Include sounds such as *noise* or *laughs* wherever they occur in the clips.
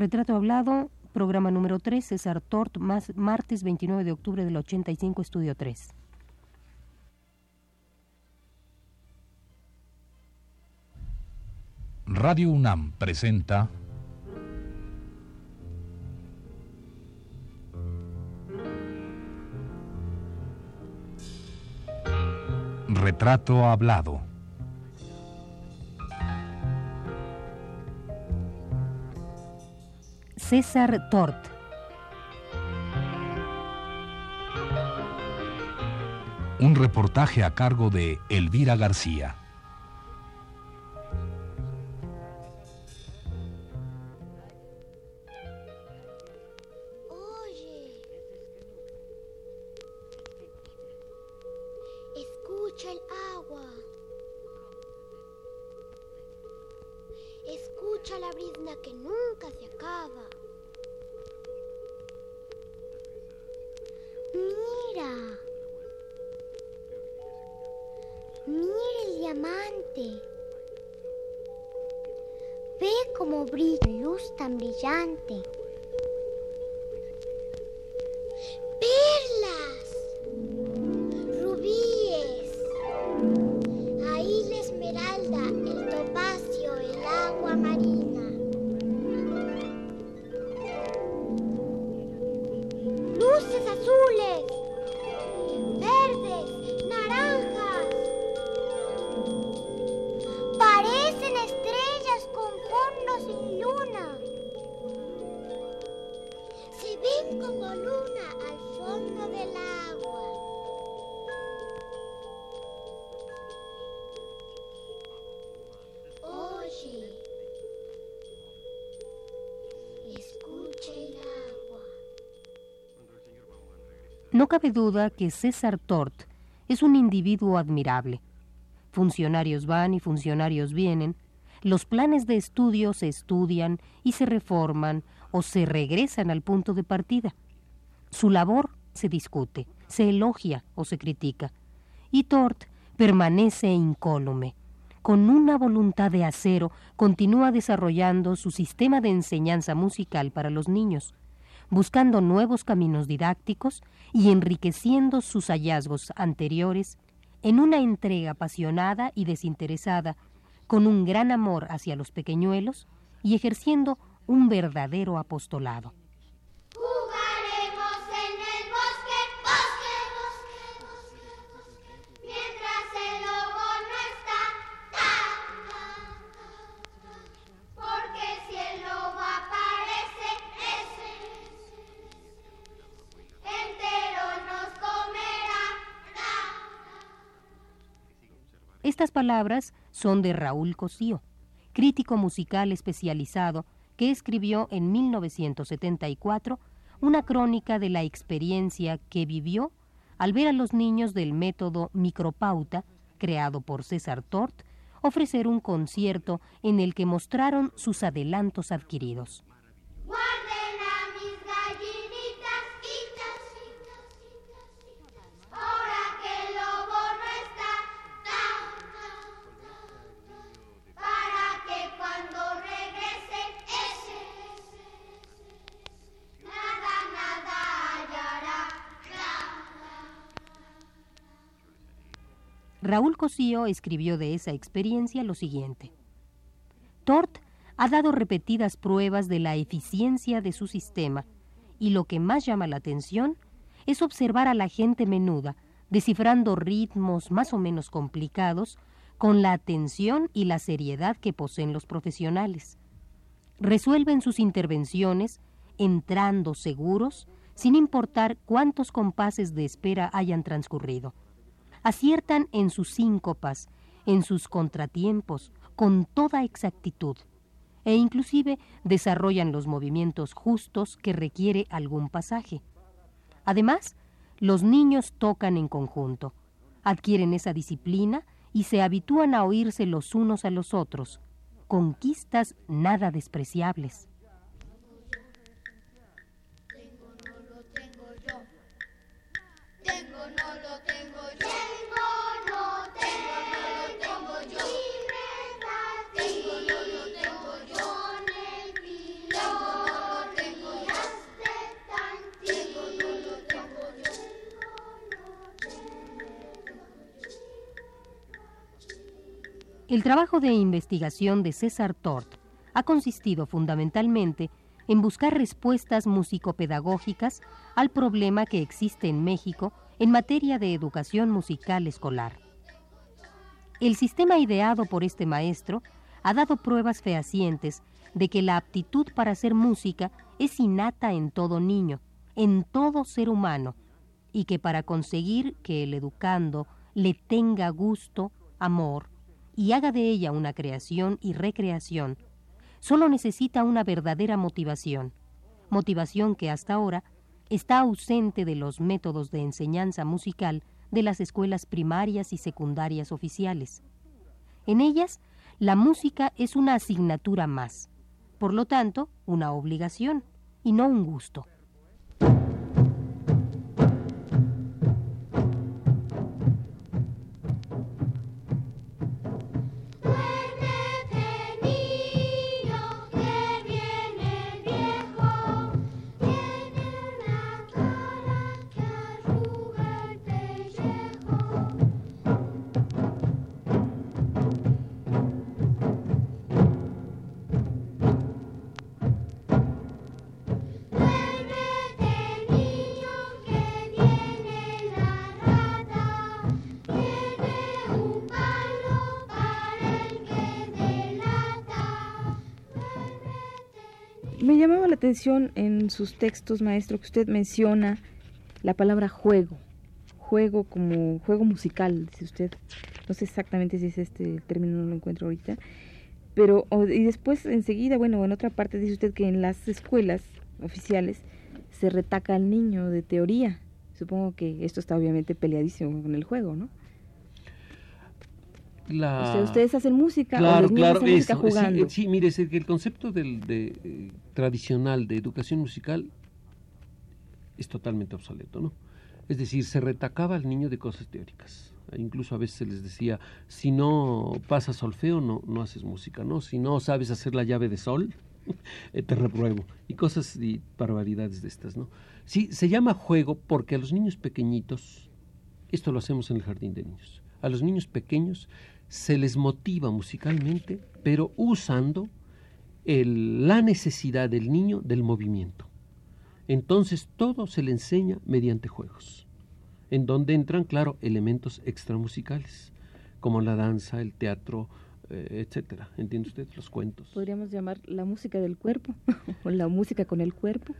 Retrato Hablado, programa número 3, César Tort, más, martes 29 de octubre del 85, estudio 3. Radio UNAM presenta Retrato Hablado. César Tort. Un reportaje a cargo de Elvira García. Oye. Escucha el agua. Escucha la brisna que nunca se acaba. Mira. El diamante. Ve cómo brilla luz tan brillante. No cabe duda que César Tort es un individuo admirable. Funcionarios van y funcionarios vienen, los planes de estudio se estudian y se reforman o se regresan al punto de partida. Su labor se discute, se elogia o se critica. Y Tort permanece incólume. Con una voluntad de acero continúa desarrollando su sistema de enseñanza musical para los niños, buscando nuevos caminos didácticos y enriqueciendo sus hallazgos anteriores en una entrega apasionada y desinteresada, con un gran amor hacia los pequeñuelos y ejerciendo un verdadero apostolado. Estas palabras son de Raúl Cosío, crítico musical especializado que escribió en 1974 una crónica de la experiencia que vivió al ver a los niños del método micropauta, creado por César Tort, ofrecer un concierto en el que mostraron sus adelantos adquiridos. Raúl Cosío escribió de esa experiencia lo siguiente. Tort ha dado repetidas pruebas de la eficiencia de su sistema y lo que más llama la atención es observar a la gente menuda descifrando ritmos más o menos complicados con la atención y la seriedad que poseen los profesionales. Resuelven sus intervenciones entrando seguros sin importar cuántos compases de espera hayan transcurrido aciertan en sus síncopas, en sus contratiempos, con toda exactitud, e inclusive desarrollan los movimientos justos que requiere algún pasaje. Además, los niños tocan en conjunto, adquieren esa disciplina y se habitúan a oírse los unos a los otros, conquistas nada despreciables. El trabajo de investigación de César Tort ha consistido fundamentalmente en buscar respuestas musicopedagógicas al problema que existe en México en materia de educación musical escolar. El sistema ideado por este maestro ha dado pruebas fehacientes de que la aptitud para hacer música es innata en todo niño, en todo ser humano, y que para conseguir que el educando le tenga gusto, amor, y haga de ella una creación y recreación, solo necesita una verdadera motivación, motivación que hasta ahora está ausente de los métodos de enseñanza musical de las escuelas primarias y secundarias oficiales. En ellas, la música es una asignatura más, por lo tanto, una obligación y no un gusto. En sus textos, maestro, que usted menciona la palabra juego. Juego como juego musical, dice usted. No sé exactamente si es este término, no lo encuentro ahorita. Pero, y después enseguida, bueno, en otra parte dice usted que en las escuelas oficiales se retaca al niño de teoría. Supongo que esto está obviamente peleadísimo con el juego, ¿no? La... O sea, ustedes hacen música o Claro, niños claro, hacen música eso. Sí, jugando. Sí, mire, es que el concepto del, de, eh, tradicional de educación musical es totalmente obsoleto, ¿no? Es decir, se retacaba al niño de cosas teóricas. Incluso a veces se les decía, si no pasas solfeo, no, no haces música, ¿no? Si no sabes hacer la llave de sol, *laughs* eh, te repruebo. Y cosas y barbaridades de estas, ¿no? Sí, se llama juego porque a los niños pequeñitos, esto lo hacemos en el jardín de niños, a los niños pequeños se les motiva musicalmente, pero usando el- la necesidad del niño del movimiento. Entonces todo se le enseña mediante juegos, en donde entran, claro, elementos extramusicales, como la danza, el teatro, eh, etcétera. ¿Entiende usted? Los cuentos. podríamos llamar la música del cuerpo, *laughs* o la música con el cuerpo,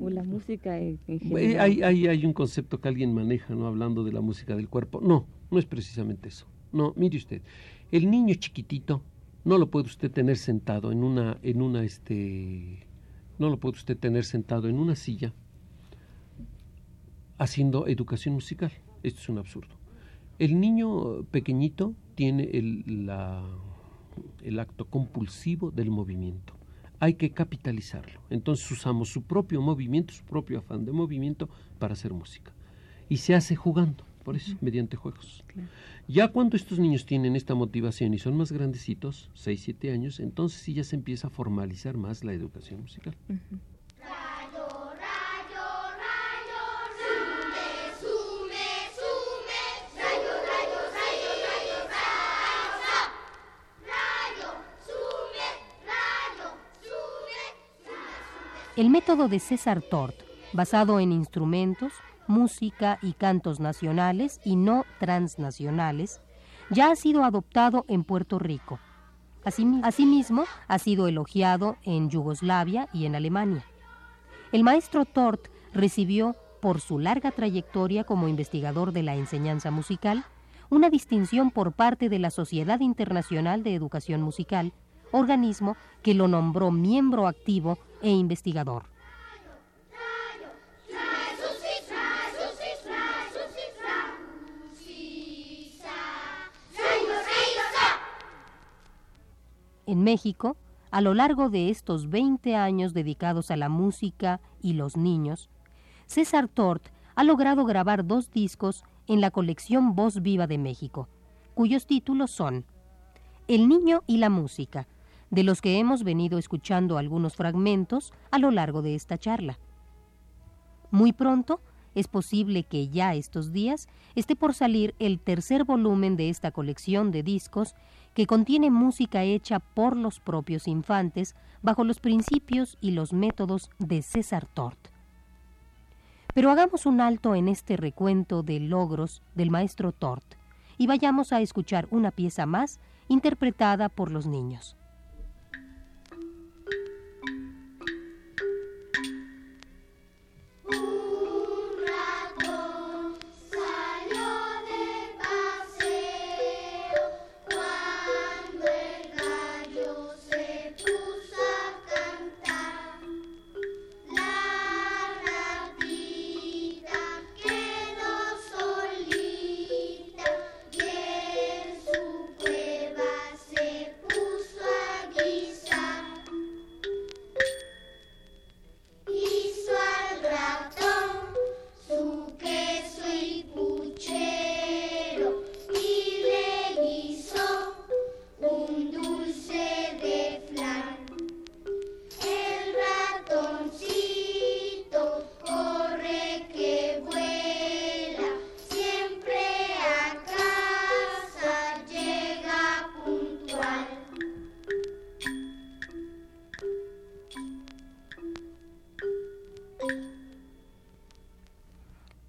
o la música en, en general. Hay, hay, hay un concepto que alguien maneja, ¿no? Hablando de la música del cuerpo. No, no es precisamente eso. No, mire usted, el niño chiquitito no lo puede usted tener sentado en una, en una, este, no lo puede usted tener sentado en una silla haciendo educación musical. Esto es un absurdo. El niño pequeñito tiene el, la- el acto compulsivo del movimiento. Hay que capitalizarlo. Entonces usamos su propio movimiento, su propio afán de movimiento para hacer música. Y se hace jugando, por eso, mediante juegos. Claro. Ya cuando estos niños tienen esta motivación y son más grandecitos, 6, 7 años, entonces sí ya se empieza a formalizar más la educación musical. Ujú. Rayo, rayo, rayo, sume, sume, sume. Rayo, rayo, rayo, rayo, rayo, rayo, sume, rayo, sume, sume. El método de César Tort, basado en instrumentos, música y cantos nacionales y no transnacionales, ya ha sido adoptado en Puerto Rico. Asimi- Asimismo, ha sido elogiado en Yugoslavia y en Alemania. El maestro Tort recibió, por su larga trayectoria como investigador de la enseñanza musical, una distinción por parte de la Sociedad Internacional de Educación Musical, organismo que lo nombró miembro activo e investigador. En México, a lo largo de estos 20 años dedicados a la música y los niños, César Tort ha logrado grabar dos discos en la colección Voz Viva de México, cuyos títulos son El niño y la música, de los que hemos venido escuchando algunos fragmentos a lo largo de esta charla. Muy pronto, es posible que ya estos días esté por salir el tercer volumen de esta colección de discos que contiene música hecha por los propios infantes bajo los principios y los métodos de César Tort. Pero hagamos un alto en este recuento de logros del maestro Tort y vayamos a escuchar una pieza más interpretada por los niños.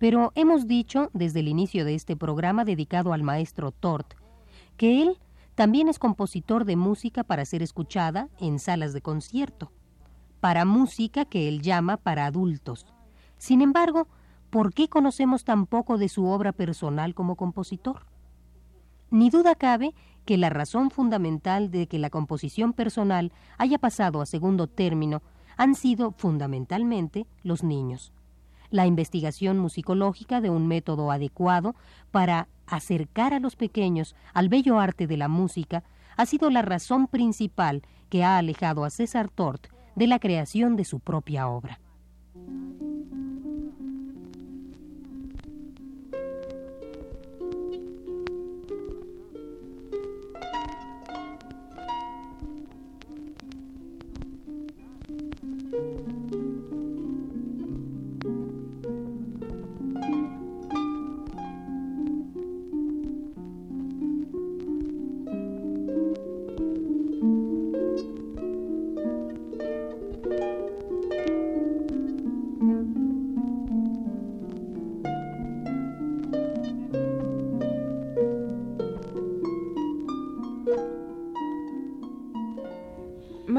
Pero hemos dicho desde el inicio de este programa dedicado al maestro Tort que él también es compositor de música para ser escuchada en salas de concierto, para música que él llama para adultos. Sin embargo, ¿por qué conocemos tan poco de su obra personal como compositor? Ni duda cabe que la razón fundamental de que la composición personal haya pasado a segundo término han sido fundamentalmente los niños la investigación musicológica de un método adecuado para acercar a los pequeños al bello arte de la música ha sido la razón principal que ha alejado a César Tort de la creación de su propia obra.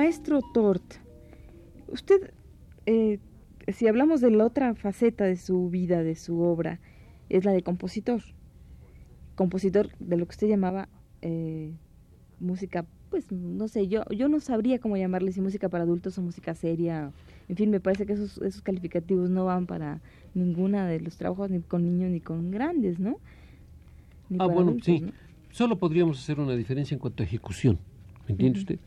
Maestro Tort, usted, eh, si hablamos de la otra faceta de su vida, de su obra, es la de compositor. Compositor de lo que usted llamaba eh, música, pues no sé, yo, yo no sabría cómo llamarle si música para adultos o música seria. En fin, me parece que esos, esos calificativos no van para ninguna de los trabajos, ni con niños ni con grandes, ¿no? Ni Ah, bueno, adultos, sí. ¿no? Solo podríamos hacer una diferencia en cuanto a ejecución. ¿Me entiende usted?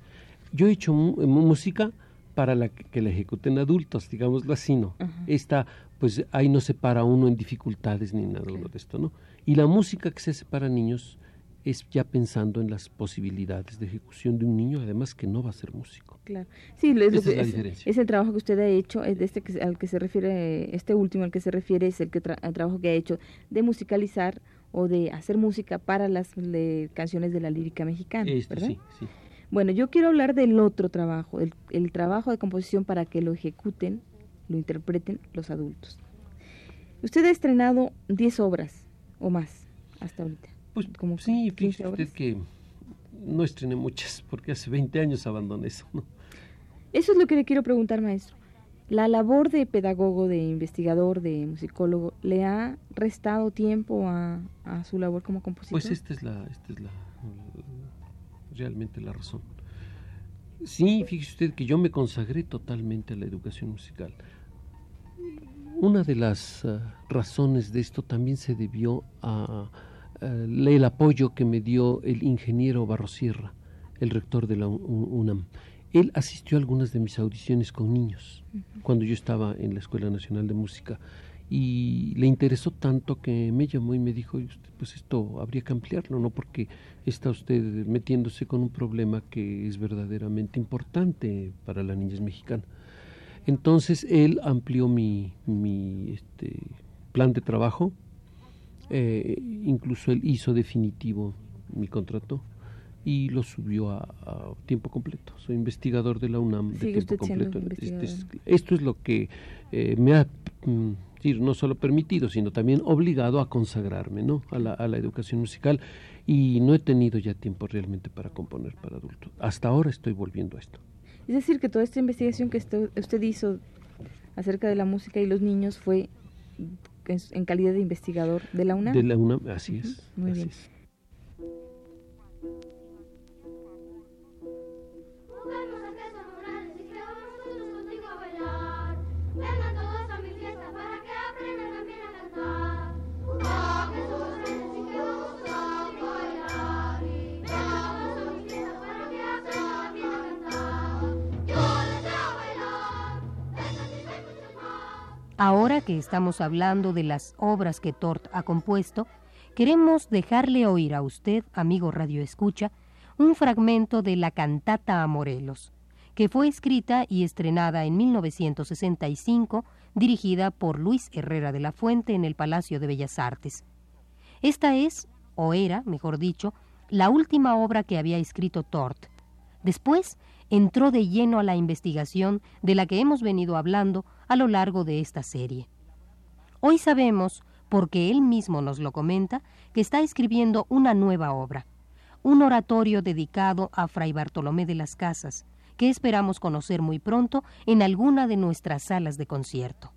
Yo he hecho mu- música para la que, que la ejecuten adultos, digámoslo así, ¿no? Esta, pues ahí no se para uno en dificultades ni nada de esto, ¿no? Y la música que se hace para niños es ya pensando en las posibilidades de ejecución de un niño, además que no va a ser músico. Claro. Sí, es, lo Esa que- es la es- diferencia. es el trabajo que usted ha hecho, es de este que, al que se refiere, este último al que se refiere es el, que tra- el trabajo que ha hecho de musicalizar o de hacer música para las le- canciones de la lírica mexicana, Este, ¿verdad? sí, sí. Bueno, yo quiero hablar del otro trabajo, el, el trabajo de composición para que lo ejecuten, lo interpreten los adultos. Usted ha estrenado 10 obras o más hasta ahorita. Pues Como sí, 15 fíjese usted que no estrené muchas, porque hace 20 años abandoné eso, ¿no? Eso es lo que le quiero preguntar, maestro. ¿La labor de pedagogo, de investigador, de musicólogo, le ha restado tiempo a, a su labor como compositor? Pues esta es la, esta es la realmente la razón. Sí, fíjese usted que yo me consagré totalmente a la educación musical. Una de las ah, razones de esto también se debió a, ah, el apoyo que me dio el ingeniero Barrosierra, el rector de la UNAM. Él asistió a algunas de mis audiciones con niños cuando yo estaba en la Escuela Nacional de Música y le interesó tanto que me llamó y me dijo, "Oye, usted, pues esto habría que ampliarlo, ¿no? Porque está usted metiéndose con un problema que es verdaderamente importante para la niñez mexicana. Entonces él amplió mi, mi este, plan de trabajo, eh, incluso él hizo definitivo mi contrato y lo subió a, a tiempo completo. Soy investigador de la UNAM de tiempo completo. Este es- esto es lo que eh, me ha mm, decir, no solo permitido, sino también obligado a consagrarme ¿no? a, la, a la educación musical y no he tenido ya tiempo realmente para componer para adultos. Hasta ahora estoy volviendo a esto. Es decir, que toda esta investigación que usted hizo acerca de la música y los niños fue en, calidad de investigador de la UNAM. De la UNAM, así es. Muy así bien. es. Ahora que estamos hablando de las obras que Tort ha compuesto, queremos dejarle oír a usted, amigo Radio Escucha, un fragmento de la cantata a Morelos, que fue escrita y estrenada en 1965, dirigida por Luis Herrera de la Fuente en el Palacio de Bellas Artes. Esta es, o era, mejor dicho, la última obra que había escrito Tort. Después entró de lleno a la investigación de la que hemos venido hablando a lo largo de esta serie. Hoy sabemos, porque él mismo nos lo comenta, que está escribiendo una nueva obra, un oratorio dedicado a Fray Bartolomé de las Casas, que esperamos conocer muy pronto en alguna de nuestras salas de concierto.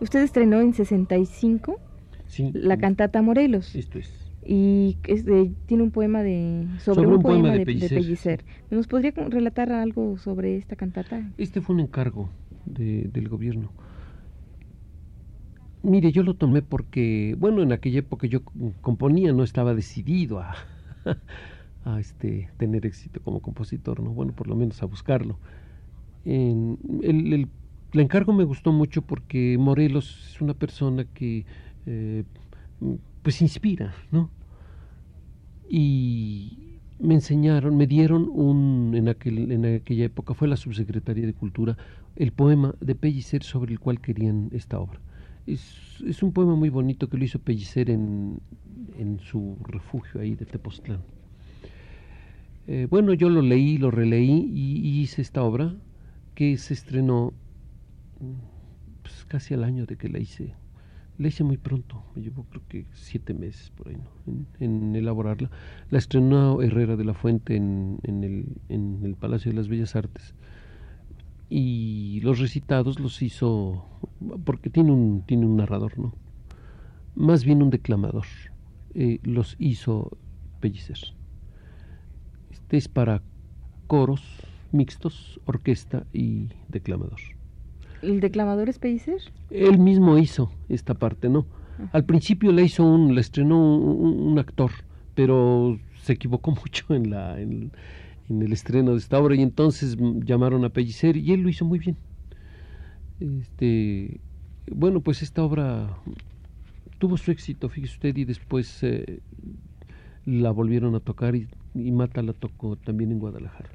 Usted estrenó en 65 Sí, la cantata Morelos Esto es. y es de- tiene un poema de sobre, un, poema, de, de Pellicer. ¿Nos podría relatar algo sobre esta cantata? Este fue un encargo de- del gobierno. Mire, yo lo tomé porque, bueno, en aquella época yo componía, no estaba decidido a, *laughs* a este, tener éxito como compositor, ¿no? Bueno, por lo menos a buscarlo. En- el, el- el encargo me gustó mucho porque Morelos es una persona que, eh, pues, inspira, ¿no? y me enseñaron, me dieron un, en, aquel, en aquella época, fue la subsecretaría de Cultura, el poema de Pellicer sobre el cual querían esta obra. Es, un poema muy bonito que lo hizo Pellicer en, en su refugio ahí de Tepoztlán. Eh, bueno, yo lo leí, lo releí y, hice esta obra que se estrenó pues, casi al año de que la hice. La hice muy pronto, me llevó creo que siete meses por ahí, ¿no? en, elaborarla. La estrenó Herrera de la Fuente en, en, el, en el Palacio de las Bellas Artes. Y los recitados los hizo, porque tiene un, tiene un narrador, ¿no? Más bien un declamador. Eh, los hizo Pellicer. Este es para coros mixtos, orquesta y declamador. ¿El declamador es Pellicer? Él mismo hizo esta parte, ¿no? Al principio la hizo un, la estrenó un, un actor, pero se equivocó *laughs* mucho en la en, en el estreno de esta obra y entonces llamaron a Pellicer y él lo hizo muy bien. Este, bueno, pues esta obra tuvo su éxito, fíjese usted, y después eh, la volvieron a tocar y, y Mata la tocó también en Guadalajara,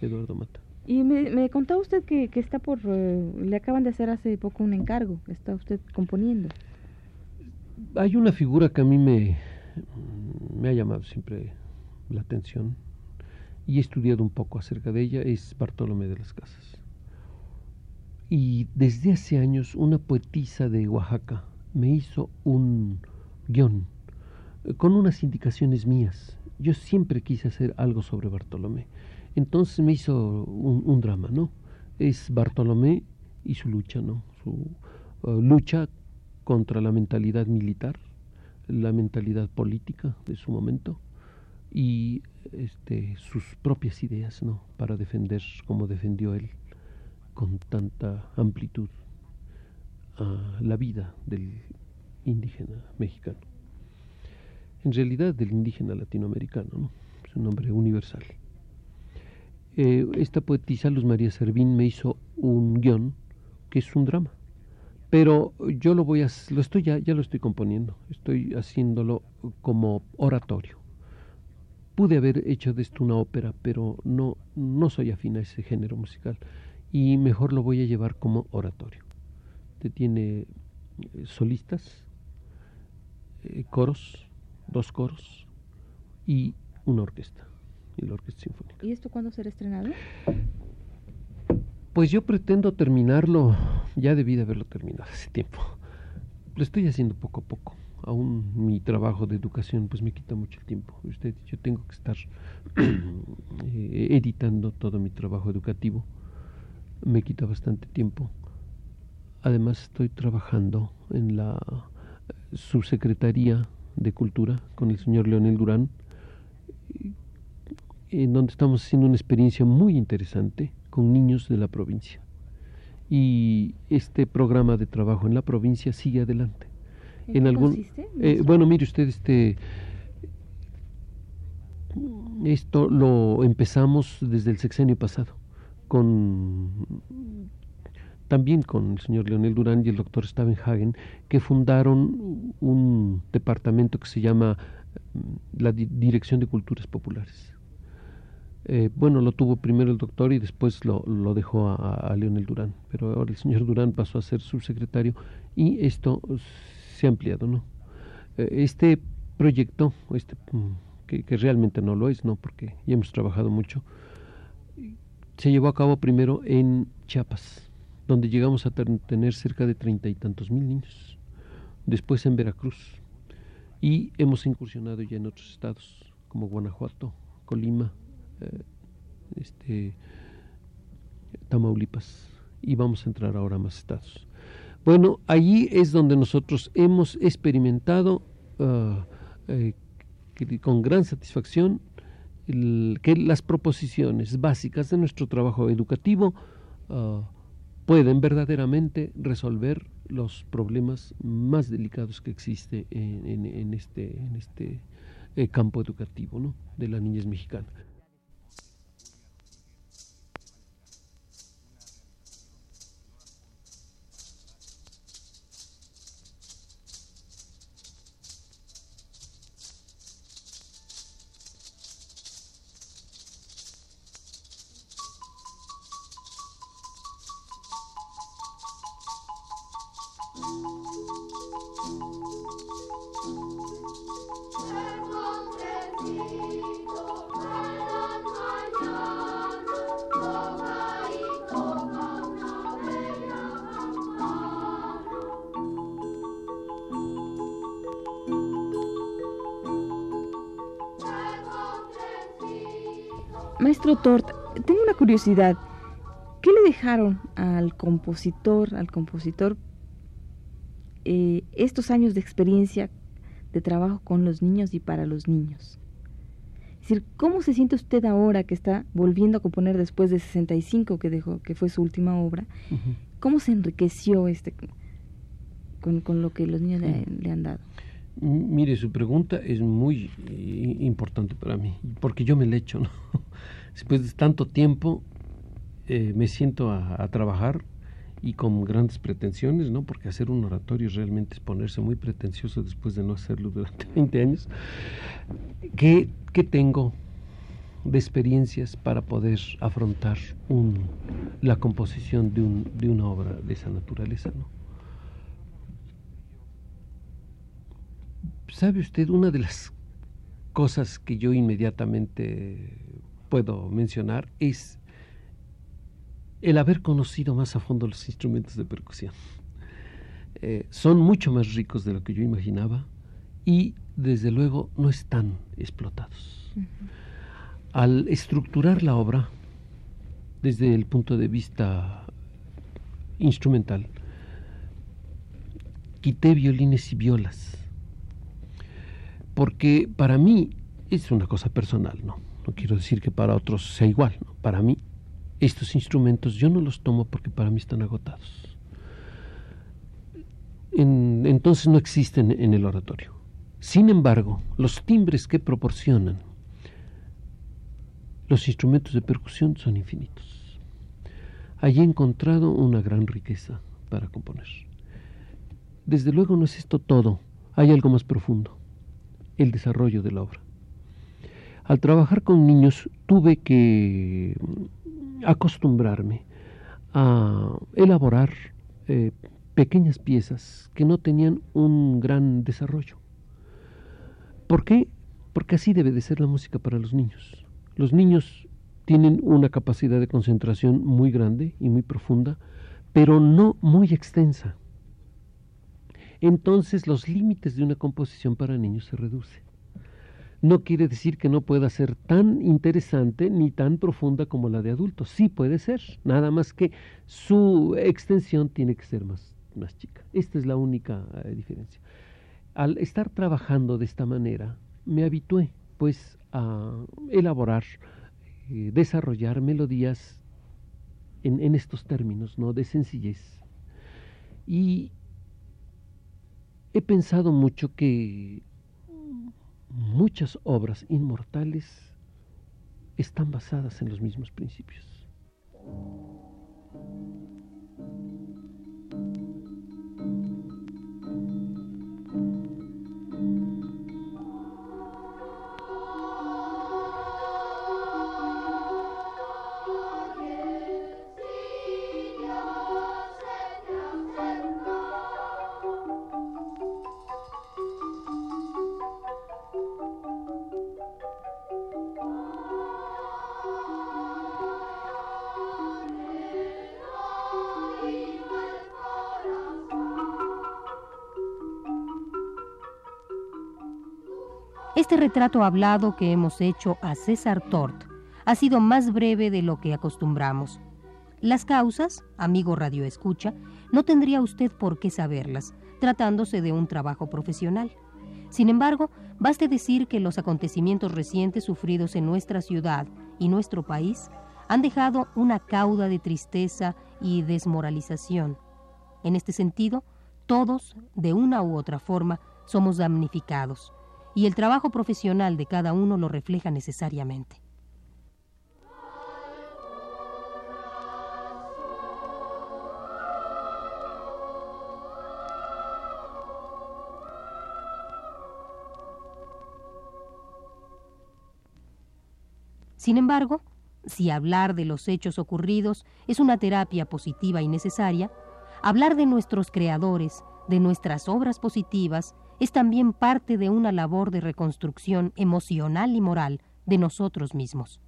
Eduardo Mata. Y me, me contaba usted que, que está por... eh, le acaban de hacer hace poco un encargo. Está usted componiendo. Hay una figura que a mí me, me ha llamado siempre la atención y he estudiado un poco acerca de ella es Bartolomé de las Casas. Y desde hace años una poetisa de Oaxaca me hizo un guion eh, con unas indicaciones mías. Yo siempre quise hacer algo sobre Bartolomé. Entonces me hizo un, un drama, ¿no? Es Bartolomé y su lucha, ¿no? Su uh, lucha contra la mentalidad militar, la mentalidad política de su momento y este, sus propias ideas, ¿no? Para defender como defendió él con tanta amplitud la vida del indígena mexicano. En realidad del indígena latinoamericano, ¿no? es un nombre universal. Eh, esta poetisa Luz María Servín me hizo un guion que es un drama, pero yo lo voy a, lo estoy ya, ya lo estoy componiendo, estoy haciéndolo como oratorio. Pude haber hecho de esto una ópera, pero no, no soy afín a ese género musical y mejor lo voy a llevar como oratorio. Te tiene eh, solistas, eh, coros, dos coros y una orquesta, y la orquesta sinfónica. ¿Y esto cuándo será estrenado? Pues yo pretendo terminarlo, ya debí de haberlo terminado hace tiempo. Lo estoy haciendo poco a poco. Aún mi trabajo de educación pues me quita mucho el tiempo. Usted, yo tengo que estar *clears throat* eh, editando todo mi trabajo educativo. Me quita bastante tiempo. Además estoy trabajando en la subsecretaría de Cultura con el señor Leonel Durán, en donde estamos haciendo una experiencia muy interesante con niños de la provincia. Y este programa de trabajo en la provincia sigue adelante. ¿En qué consiste? eh, bueno, mire usted, este esto lo empezamos desde el sexenio pasado con también con el señor Leonel Durán y el doctor Stavenhagen, que fundaron un departamento que se llama mm, la Di- Dirección de Culturas Populares. Eh, bueno, lo tuvo primero el doctor y después lo, lo dejó a, a Leonel Durán, pero ahora el señor Durán pasó a ser subsecretario y esto se ha ampliado, ¿no? Eh, Este proyecto, este, mm, que, realmente no lo es, ¿no? Porque ya hemos trabajado mucho, se llevó a cabo primero en Chiapas, donde llegamos a tener cerca de treinta y tantos mil niños. Después en Veracruz. Y hemos incursionado ya en otros estados, como Guanajuato, Colima, este, Tamaulipas. Y vamos a entrar ahora a más estados. Bueno, allí es donde nosotros hemos experimentado ah, eh, con gran satisfacción que las proposiciones básicas de nuestro trabajo educativo ah, pueden verdaderamente resolver los problemas más delicados que existe en, este, este eh, campo educativo ¿no? de la niñez mexicana. Maestro Tort, tengo una curiosidad. ¿Qué le dejaron al compositor, al compositor, eh, estos años de experiencia de trabajo con los niños y para los niños? Es decir, ¿cómo se siente usted ahora que está volviendo a componer después de 65 que dejó, que fue su última obra? ¿Cómo se enriqueció este con, con lo que los niños le, le han dado? Mire, su pregunta es muy eh, importante para mí, porque yo me le echo, ¿no? *laughs* Después de tanto tiempo eh, me siento a, a trabajar y con grandes pretensiones, ¿no? Porque hacer un oratorio realmente es ponerse muy pretencioso después de no hacerlo durante *laughs* 20 años. ¿Qué, qué tengo de experiencias para poder afrontar un, la composición de, un, de una obra de esa naturaleza, ¿no? ¿Sabe usted una de las cosas que yo inmediatamente puedo mencionar es el haber conocido más a fondo los instrumentos de percusión. Eh, son mucho más ricos de lo que yo imaginaba y desde luego no están explotados. Al estructurar la obra desde el punto de vista instrumental, quité violines y violas, porque para mí es una cosa personal, ¿no? No quiero decir que para otros sea igual. Para mí estos instrumentos yo no los tomo porque para mí están agotados. entonces no existen en el oratorio. Sin embargo, los timbres que proporcionan los instrumentos de percusión son infinitos. Allí he encontrado una gran riqueza para componer. Desde luego no es esto todo, hay algo más profundo, el desarrollo de la obra. Al trabajar con niños tuve que acostumbrarme a elaborar eh, pequeñas piezas que no tenían un gran desarrollo. ¿Por qué? Porque así debe de ser la música para los niños. Los niños tienen una capacidad de concentración muy grande y muy profunda, pero no muy extensa. Entonces los límites de una composición para niños se reducen no quiere decir que no pueda ser tan interesante ni tan profunda como la de adultos. Sí puede ser, nada más que su extensión tiene que ser más, más chica. Esta es la única eh, diferencia. Al estar trabajando de esta manera, me habitué pues a elaborar, eh, desarrollar melodías en, en estos términos, ¿no? De sencillez. Y he pensado mucho que muchas obras inmortales están basadas en los mismos principios. Retrato hablado que hemos hecho a César Tort ha sido más breve de lo que acostumbramos. Las causas, amigo Radio Escucha, no tendría usted por qué saberlas, tratándose de un trabajo profesional. Sin embargo, baste decir que los acontecimientos recientes sufridos en nuestra ciudad y nuestro país han dejado una cauda de tristeza y desmoralización. En este sentido, todos, de una u otra forma, somos damnificados y el trabajo profesional de cada uno lo refleja necesariamente. Sin embargo, si hablar de los hechos ocurridos es una terapia positiva y necesaria, hablar de nuestros creadores, de nuestras obras positivas, es también parte de una labor de reconstrucción emocional y moral de nosotros mismos.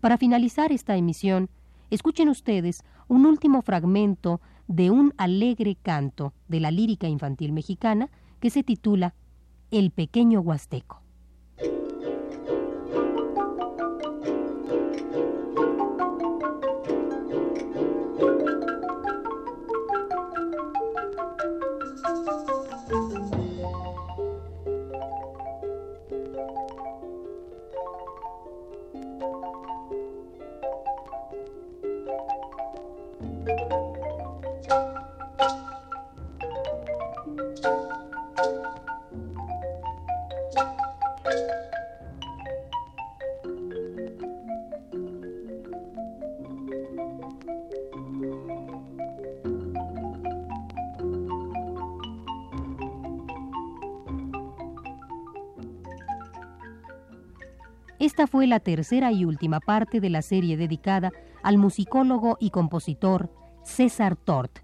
Para finalizar esta emisión, escuchen ustedes un último fragmento de un alegre canto de la lírica infantil mexicana que se titula El pequeño huasteco. Esta fue la tercera y última parte de la serie dedicada al musicólogo y compositor César Tort.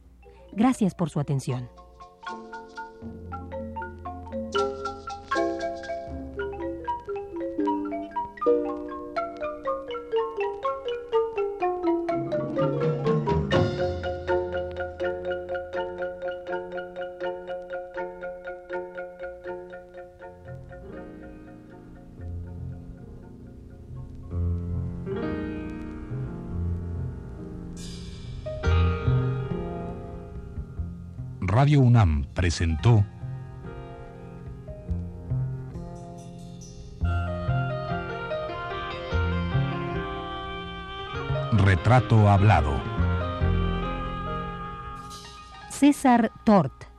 Gracias por su atención. UNAM presentó Retrato Hablado. César Tort.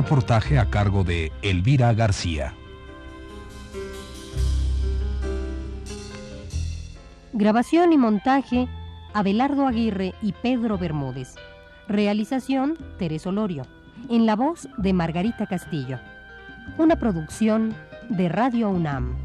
Reportaje a cargo de Elvira García. Grabación y montaje, Abelardo Aguirre y Pedro Bermúdez. Realización, Teres Olorio. En la voz de Margarita Castillo. Una producción de Radio UNAM.